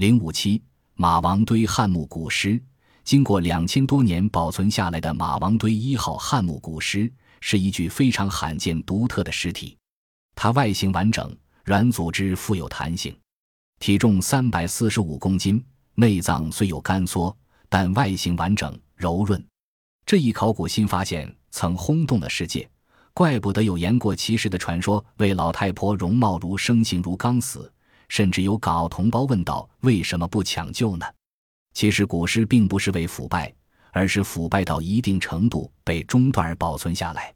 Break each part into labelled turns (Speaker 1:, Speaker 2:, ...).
Speaker 1: 零五七马王堆汉墓古尸，经过两千多年保存下来的马王堆一号汉墓古尸，是一具非常罕见独特的尸体。它外形完整，软组织富有弹性，体重三百四十五公斤，内脏虽有干缩，但外形完整柔润。这一考古新发现曾轰动了世界，怪不得有言过其实的传说，为老太婆容貌如生形如刚死。甚至有港澳同胞问道：“为什么不抢救呢？”其实古尸并不是为腐败，而是腐败到一定程度被中断而保存下来。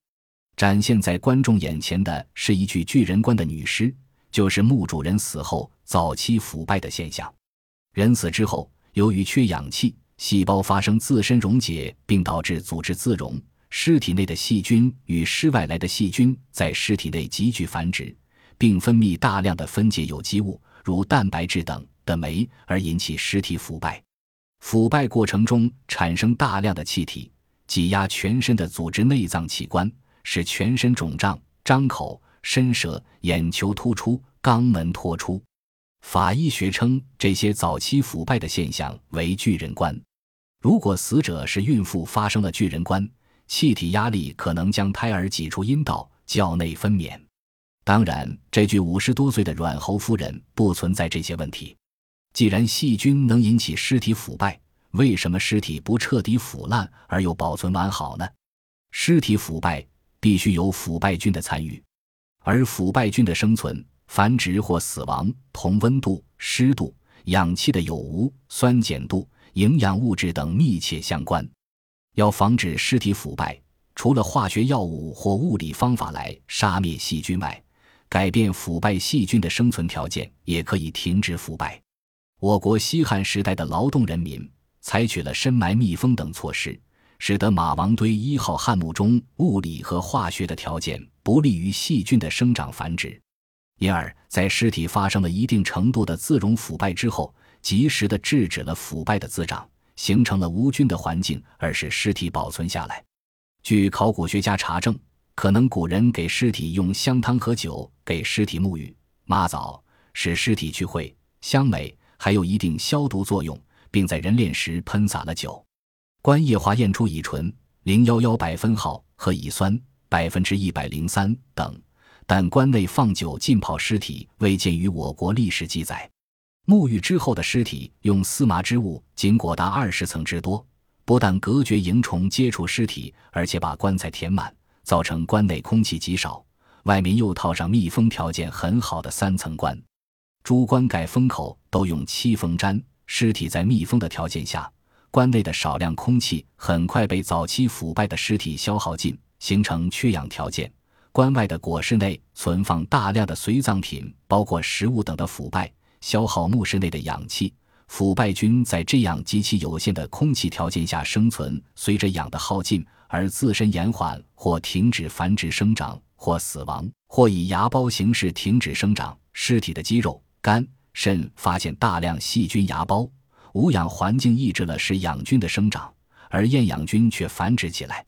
Speaker 1: 展现在观众眼前的是一具巨人棺的女尸，就是墓主人死后早期腐败的现象。人死之后，由于缺氧气，细胞发生自身溶解，并导致组织自溶，尸体内的细菌与尸外来的细菌在尸体内急剧繁殖。并分泌大量的分解有机物，如蛋白质等的酶，而引起尸体腐败。腐败过程中产生大量的气体，挤压全身的组织、内脏器官，使全身肿胀、张口、伸舌、眼球突出、肛门脱出。法医学称这些早期腐败的现象为巨人观。如果死者是孕妇，发生了巨人观，气体压力可能将胎儿挤出阴道，较内分娩。当然，这具五十多岁的阮侯夫人不存在这些问题。既然细菌能引起尸体腐败，为什么尸体不彻底腐烂而又保存完好呢？尸体腐败必须有腐败菌的参与，而腐败菌的生存、繁殖或死亡同温度、湿度、氧气的有无、酸碱度、营养物质等密切相关。要防止尸体腐败，除了化学药物或物理方法来杀灭细菌外，改变腐败细菌的生存条件，也可以停止腐败。我国西汉时代的劳动人民采取了深埋密封等措施，使得马王堆一号汉墓中物理和化学的条件不利于细菌的生长繁殖，因而，在尸体发生了一定程度的自溶腐败之后，及时的制止了腐败的滋长，形成了无菌的环境，而使尸体保存下来。据考古学家查证。可能古人给尸体用香汤和酒给尸体沐浴、抹澡，使尸体去秽香美，还有一定消毒作用，并在人殓时喷洒了酒。官液化验出乙醇零幺幺百分号和乙酸百分之一百零三等，但棺内放酒浸泡尸体未见于我国历史记载。沐浴之后的尸体用丝麻织物仅裹达二十层之多，不但隔绝蝇虫接触尸体，而且把棺材填满。造成棺内空气极少，外面又套上密封条件很好的三层棺，诸棺盖封口都用漆封粘。尸体在密封的条件下，棺内的少量空气很快被早期腐败的尸体消耗尽，形成缺氧条件。棺外的椁室内存放大量的随葬品，包括食物等的腐败，消耗墓室内的氧气。腐败菌在这样极其有限的空气条件下生存，随着氧的耗尽。而自身延缓或停止繁殖生长，或死亡，或以芽孢形式停止生长。尸体的肌肉、肝、肾发现大量细菌芽孢，无氧环境抑制了使氧菌的生长，而厌氧菌却繁殖起来，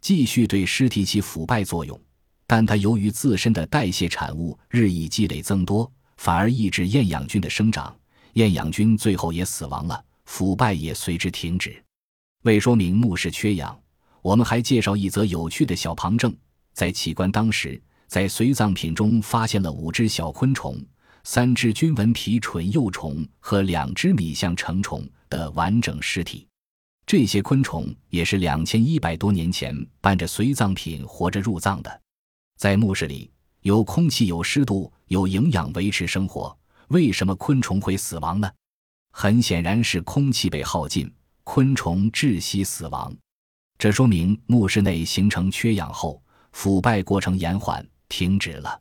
Speaker 1: 继续对尸体起腐败作用。但它由于自身的代谢产物日益积累增多，反而抑制厌氧菌的生长，厌氧菌最后也死亡了，腐败也随之停止。为说明墓室缺氧。我们还介绍一则有趣的小旁证：在起棺当时，在随葬品中发现了五只小昆虫、三只菌纹皮蠢幼虫和两只米象成虫的完整尸体。这些昆虫也是两千一百多年前伴着随葬品活着入葬的。在墓室里，有空气、有湿度、有营养维持生活，为什么昆虫会死亡呢？很显然是空气被耗尽，昆虫窒息死亡。这说明墓室内形成缺氧后，腐败过程延缓停止了，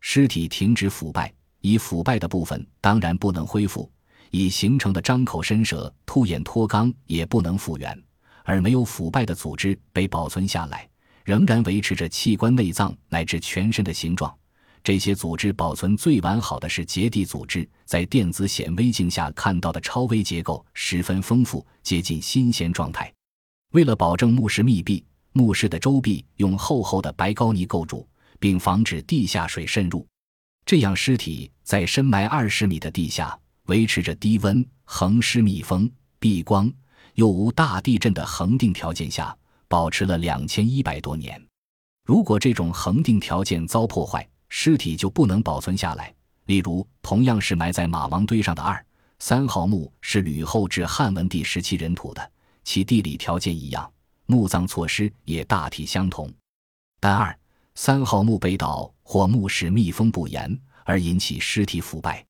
Speaker 1: 尸体停止腐败，已腐败的部分当然不能恢复，已形成的张口伸舌、凸眼脱肛也不能复原，而没有腐败的组织被保存下来，仍然维持着器官内脏乃至全身的形状。这些组织保存最完好的是结缔组织，在电子显微镜下看到的超微结构十分丰富，接近新鲜状态。为了保证墓室密闭，墓室的周壁用厚厚的白膏泥构筑，并防止地下水渗入，这样尸体在深埋二十米的地下，维持着低温、恒湿密封、避光又无大地震的恒定条件下，保持了两千一百多年。如果这种恒定条件遭破坏，尸体就不能保存下来。例如，同样是埋在马王堆上的二、三号墓是吕后至汉文帝时期人土的，其地理条件一样，墓葬措施也大体相同。但二、三号墓被盗或墓室密封不严而引起尸体腐败。